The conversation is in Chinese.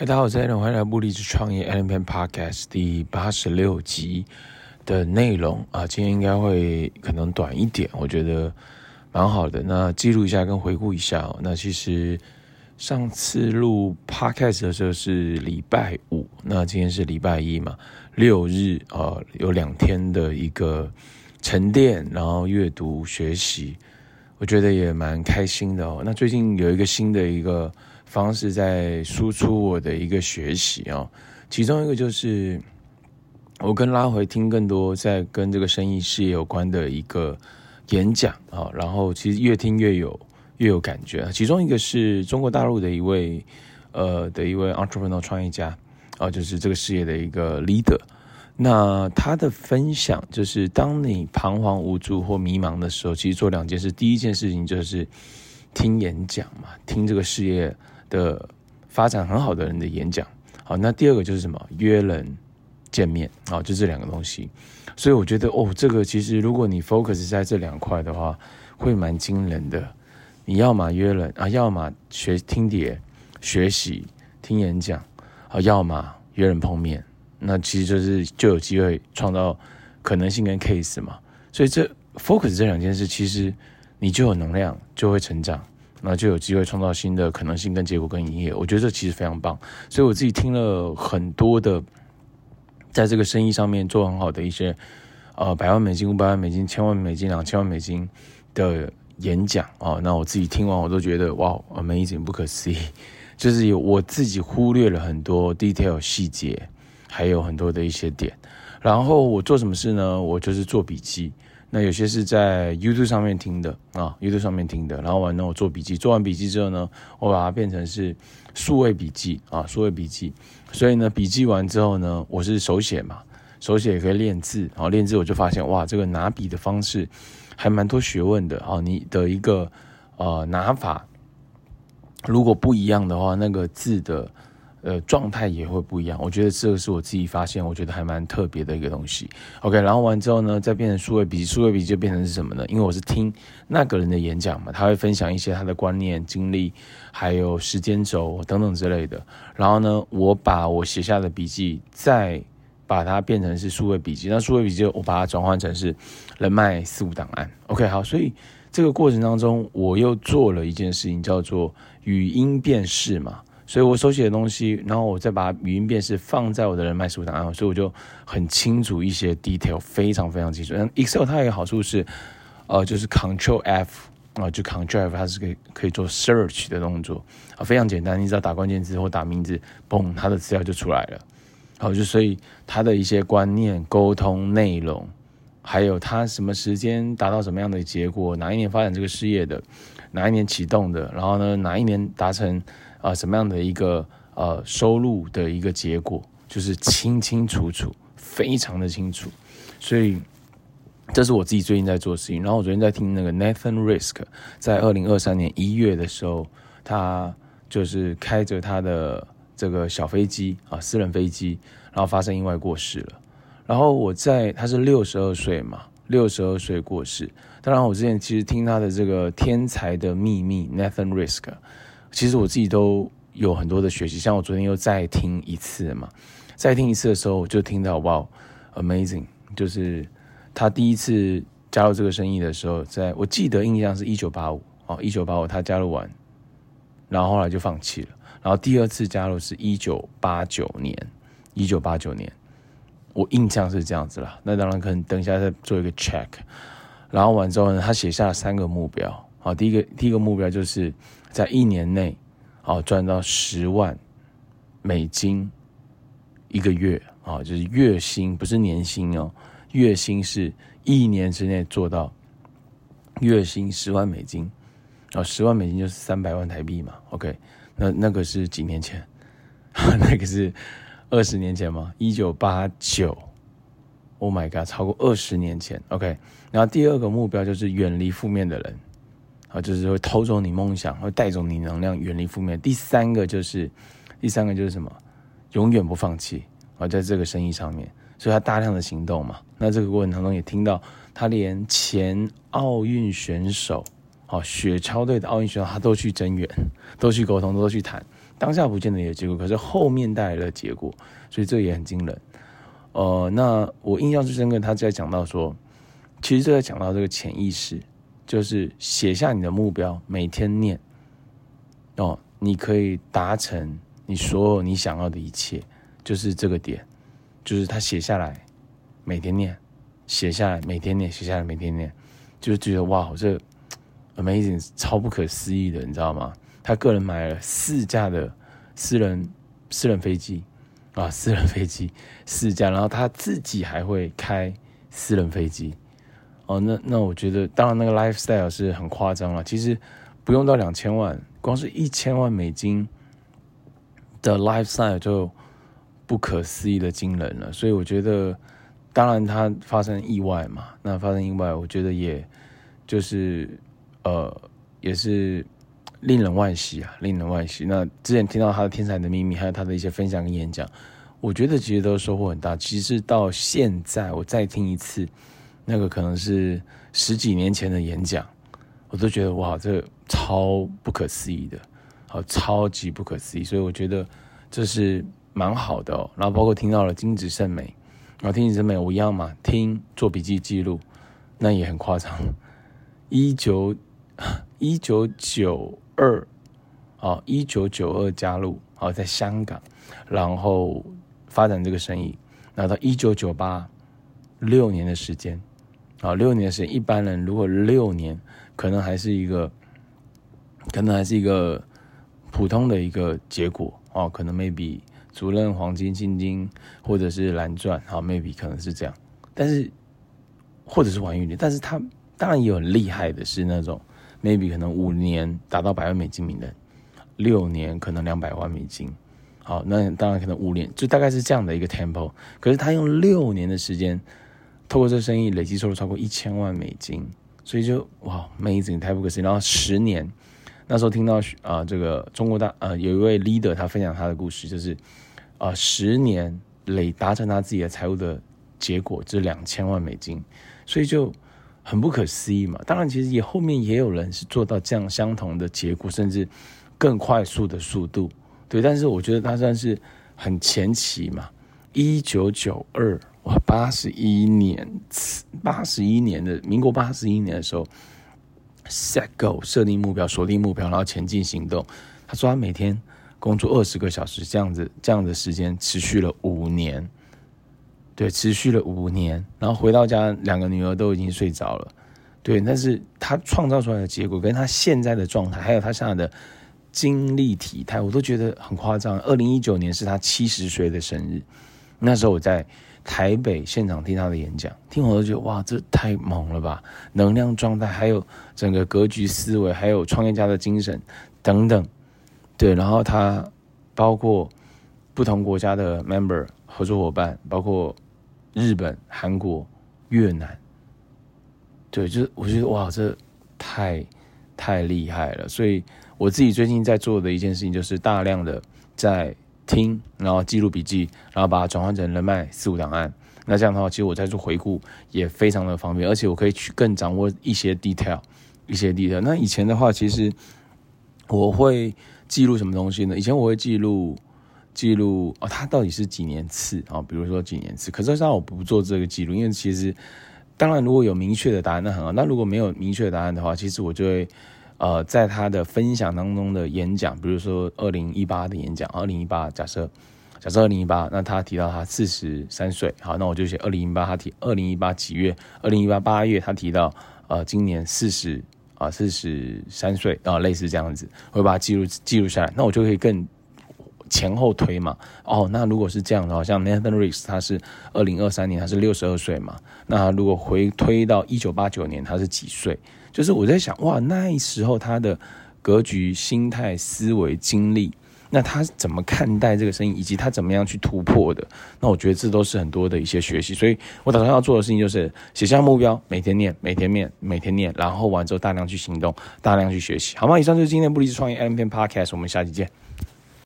嗨，大家好，我是 Allen，欢迎来到不离职创业 Allen 篇 Podcast 第八十六集的内容啊，今天应该会可能短一点，我觉得蛮好的。那记录一下跟回顾一下哦。那其实上次录 Podcast 的时候是礼拜五，那今天是礼拜一嘛，六日啊，有两天的一个沉淀，然后阅读学习，我觉得也蛮开心的哦。那最近有一个新的一个。方式在输出我的一个学习啊，其中一个就是我跟拉回听更多在跟这个生意事业有关的一个演讲啊，然后其实越听越有越有感觉。其中一个是中国大陆的一位呃的一位 entrepreneurial 创业家啊，就是这个事业的一个 leader。那他的分享就是，当你彷徨无助或迷茫的时候，其实做两件事。第一件事情就是听演讲嘛，听这个事业。的发展很好的人的演讲，好，那第二个就是什么？约人见面，啊，就这两个东西。所以我觉得，哦，这个其实如果你 focus 在这两块的话，会蛮惊人的。你要么约人啊，要么学听碟学习听演讲，啊，要么约人碰面，那其实就是就有机会创造可能性跟 case 嘛。所以这 focus 这两件事，其实你就有能量，就会成长。那就有机会创造新的可能性跟结果跟营业，我觉得这其实非常棒。所以我自己听了很多的，在这个生意上面做很好的一些，呃，百万美金、五百万美金、千万美金、两千万美金的演讲啊。那我自己听完我都觉得哇，amazing，不可思议。就是有我自己忽略了很多 detail 细节，还有很多的一些点。然后我做什么事呢？我就是做笔记。那有些是在 YouTube 上面听的啊，YouTube 上面听的，然后完了我做笔记，做完笔记之后呢，我把它变成是数位笔记啊，数位笔记。所以呢，笔记完之后呢，我是手写嘛，手写也可以练字，然后练字我就发现哇，这个拿笔的方式还蛮多学问的啊，你的一个呃拿法如果不一样的话，那个字的。呃，状态也会不一样。我觉得这个是我自己发现，我觉得还蛮特别的一个东西。OK，然后完之后呢，再变成数位笔记，数位笔记就变成是什么呢？因为我是听那个人的演讲嘛，他会分享一些他的观念、经历，还有时间轴等等之类的。然后呢，我把我写下的笔记再把它变成是数位笔记，那数位笔记我把它转换成是人脉四五档案。OK，好，所以这个过程当中，我又做了一件事情，叫做语音辨识嘛。所以我手写的东西，然后我再把语音辨识放在我的人脉书档案，所以我就很清楚一些 detail，非常非常清楚。那 Excel 它有一个好处是，呃，就是 Control F 啊、呃，就 Control F 它是可以可以做 search 的动作啊、呃，非常简单，你只要打关键字或打名字，嘣，它的资料就出来了。好，就所以它的一些观念、沟通内容，还有它什么时间达到什么样的结果，哪一年发展这个事业的，哪一年启动的，然后呢，哪一年达成。啊，什么样的一个呃收入的一个结果，就是清清楚楚，非常的清楚，所以这是我自己最近在做的事情。然后我昨天在听那个 Nathan Risk，在二零二三年一月的时候，他就是开着他的这个小飞机啊，私人飞机，然后发生意外过世了。然后我在他是六十二岁嘛，六十二岁过世。当然，我之前其实听他的这个天才的秘密 Nathan Risk。其实我自己都有很多的学习，像我昨天又再听一次嘛，再听一次的时候，我就听到哇，amazing！就是他第一次加入这个生意的时候，在我记得印象是一九八五哦，一九八五他加入完，然后后来就放弃了，然后第二次加入是一九八九年，一九八九年，我印象是这样子啦。那当然可能等一下再做一个 check，然后完之后呢，他写下了三个目标，好，第一个第一个目标就是。在一年内，哦，赚到十万美金一个月啊，就是月薪，不是年薪哦，月薪是一年之内做到月薪十万美金，啊，十万美金就是三百万台币嘛。OK，那那个是几年前？那个是二十年前吗？一九八九，Oh my God，超过二十年前。OK，然后第二个目标就是远离负面的人。啊，就是会偷走你梦想，会带走你能量，远离负面。第三个就是，第三个就是什么？永远不放弃啊，在这个生意上面，所以他大量的行动嘛。那这个过程当中也听到，他连前奥运选手，啊，雪橇队的奥运选手，他都去增援，都去沟通，都去谈，当下不见得有结果，可是后面带来的结果，所以这也很惊人。呃，那我印象最深刻，他在讲到说，其实就在讲到这个潜意识，就是写下你的目标，每天念哦，你可以达成你所有你想要的一切，就是这个点，就是他写下来，每天念，写下来，每天念，写下来，每天念，就是觉得哇，这 amazing，超不可思议的，你知道吗？他个人买了四架的私人私人飞机。啊，私人飞机四架，然后他自己还会开私人飞机。哦，那那我觉得，当然那个 lifestyle 是很夸张了。其实不用到两千万，光是一千万美金的 lifestyle 就不可思议的惊人了。所以我觉得，当然他发生意外嘛，那发生意外，我觉得也就是呃，也是。令人惋惜啊，令人惋惜。那之前听到他的《天才的秘密》，还有他的一些分享跟演讲，我觉得其实都收获很大。其实到现在，我再听一次，那个可能是十几年前的演讲，我都觉得哇，这超不可思议的，好，超级不可思议。所以我觉得这是蛮好的哦。然后包括听到了金子胜美，然后金子圣美，我一样嘛，听做笔记记录，那也很夸张。一九一九九。二，啊，一九九二加入，啊，在香港，然后发展这个生意，那到一九九八，六年的时间，啊，六年的时间，一般人如果六年，可能还是一个，可能还是一个普通的一个结果，哦，可能 maybe 主任黄金金金，或者是蓝钻，好，maybe 可能是这样，但是或者是玩玉林，但是他当然也有很厉害的是那种。maybe 可能五年达到百万美金名人，六年可能两百万美金，好，那当然可能五年就大概是这样的一个 tempo。可是他用六年的时间，透过这生意累计收入超过一千万美金，所以就哇，amazing 太不可思议。然后十年，那时候听到啊、这个中国大呃有一位 leader 他分享他的故事，就是啊、十年累达成他自己的财务的结果，这两千万美金，所以就。很不可思议嘛，当然其实也后面也有人是做到这样相同的结果，甚至更快速的速度，对。但是我觉得他算是很前期嘛，一九九二，八十一年，八十一年的民国八十一年的时候，set go 设定目标，锁定目标，然后前进行动。他说他每天工作二十个小时，这样子这样的时间持续了五年。对，持续了五年，然后回到家，两个女儿都已经睡着了。对，但是他创造出来的结果，跟他现在的状态，还有他现在的精力体态，我都觉得很夸张。二零一九年是他七十岁的生日，那时候我在台北现场听他的演讲，听我都觉得哇，这太猛了吧！能量状态，还有整个格局思维，还有创业家的精神等等。对，然后他包括不同国家的 member 合作伙伴，包括。日本、韩国、越南，对，就是我觉得哇，这太太厉害了。所以我自己最近在做的一件事情，就是大量的在听，然后记录笔记，然后把它转换成人脉四五档案。那这样的话，其实我在做回顾也非常的方便，而且我可以去更掌握一些 detail，一些 detail。那以前的话，其实我会记录什么东西呢？以前我会记录。记录哦，他到底是几年次啊？比如说几年次，可是让我不做这个记录，因为其实当然如果有明确的答案，那很好。那如果没有明确的答案的话，其实我就会呃，在他的分享当中的演讲，比如说二零一八的演讲，二零一八假设假设二零一八，那他提到他四十三岁，好，那我就写二零一八，他提二零一八几月？二零一八八月，他提到呃，今年四十啊，四十三岁啊，类似这样子，我会把它记录记录下来，那我就可以更。前后推嘛，哦，那如果是这样的话，像 Nathan Ricks，他是二零二三年，他是六十二岁嘛，那如果回推到一九八九年，他是几岁？就是我在想，哇，那时候他的格局、心态、思维、经历，那他怎么看待这个生意，以及他怎么样去突破的？那我觉得这都是很多的一些学习。所以我打算要做的事情就是写下目标，每天念，每天念，每天念，然后完之后大量去行动，大量去学习，好吗？以上就是今天不离职创业 M P Podcast，我们下期见。